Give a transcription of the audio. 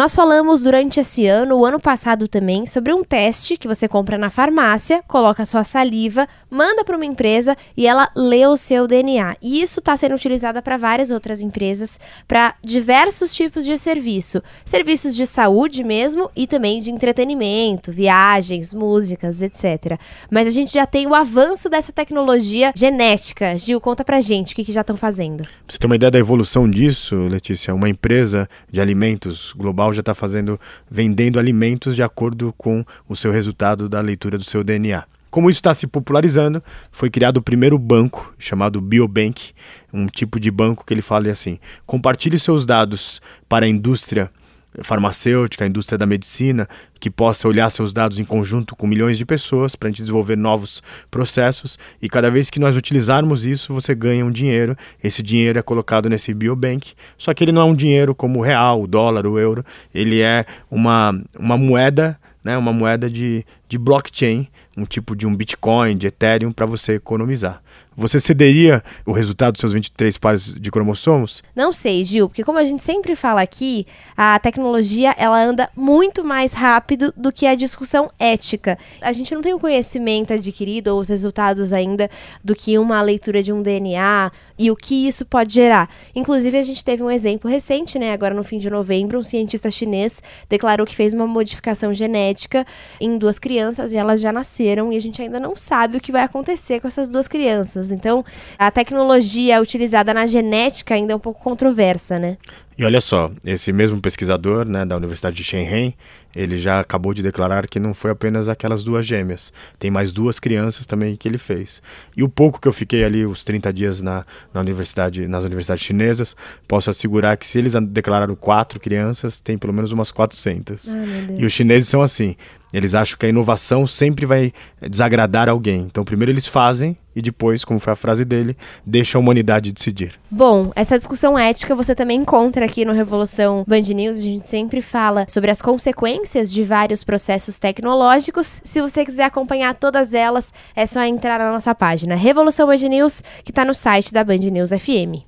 Nós falamos durante esse ano, o ano passado também, sobre um teste que você compra na farmácia, coloca sua saliva, manda para uma empresa e ela lê o seu DNA. E isso está sendo utilizado para várias outras empresas, para diversos tipos de serviço. Serviços de saúde mesmo e também de entretenimento, viagens, músicas, etc. Mas a gente já tem o avanço dessa tecnologia genética. Gil, conta pra gente o que, que já estão fazendo. Você ter uma ideia da evolução disso, Letícia, uma empresa de alimentos global já está fazendo, vendendo alimentos de acordo com o seu resultado da leitura do seu DNA. Como isso está se popularizando, foi criado o primeiro banco, chamado Biobank, um tipo de banco que ele fala assim: compartilhe seus dados para a indústria farmacêutica, a indústria da medicina, que possa olhar seus dados em conjunto com milhões de pessoas para a gente desenvolver novos processos. E cada vez que nós utilizarmos isso, você ganha um dinheiro. Esse dinheiro é colocado nesse biobank. Só que ele não é um dinheiro como o real, o dólar, o euro. Ele é uma, uma moeda, né, uma moeda de, de blockchain, um tipo de um Bitcoin, de Ethereum, para você economizar. Você cederia o resultado dos seus 23 pares de cromossomos? Não sei, Gil, porque como a gente sempre fala aqui, a tecnologia ela anda muito mais rápido do que a discussão ética. A gente não tem o conhecimento adquirido ou os resultados ainda do que uma leitura de um DNA e o que isso pode gerar. Inclusive, a gente teve um exemplo recente, né? Agora no fim de novembro, um cientista chinês declarou que fez uma modificação genética em duas crianças e elas já nasceram e a gente ainda não sabe o que vai acontecer com essas duas crianças. Então, a tecnologia utilizada na genética ainda é um pouco controversa, né? E olha só, esse mesmo pesquisador né, da Universidade de Shenzhen, ele já acabou de declarar que não foi apenas aquelas duas gêmeas. Tem mais duas crianças também que ele fez. E o pouco que eu fiquei ali, os 30 dias na, na universidade, nas universidades chinesas, posso assegurar que se eles declararam quatro crianças, tem pelo menos umas 400. Ai, e os chineses são assim, eles acham que a inovação sempre vai desagradar alguém. Então, primeiro eles fazem e depois, como foi a frase dele, deixa a humanidade decidir. Bom, essa discussão ética você também encontra aqui no Revolução Band News. A gente sempre fala sobre as consequências de vários processos tecnológicos. Se você quiser acompanhar todas elas, é só entrar na nossa página Revolução Band News, que está no site da Band News FM.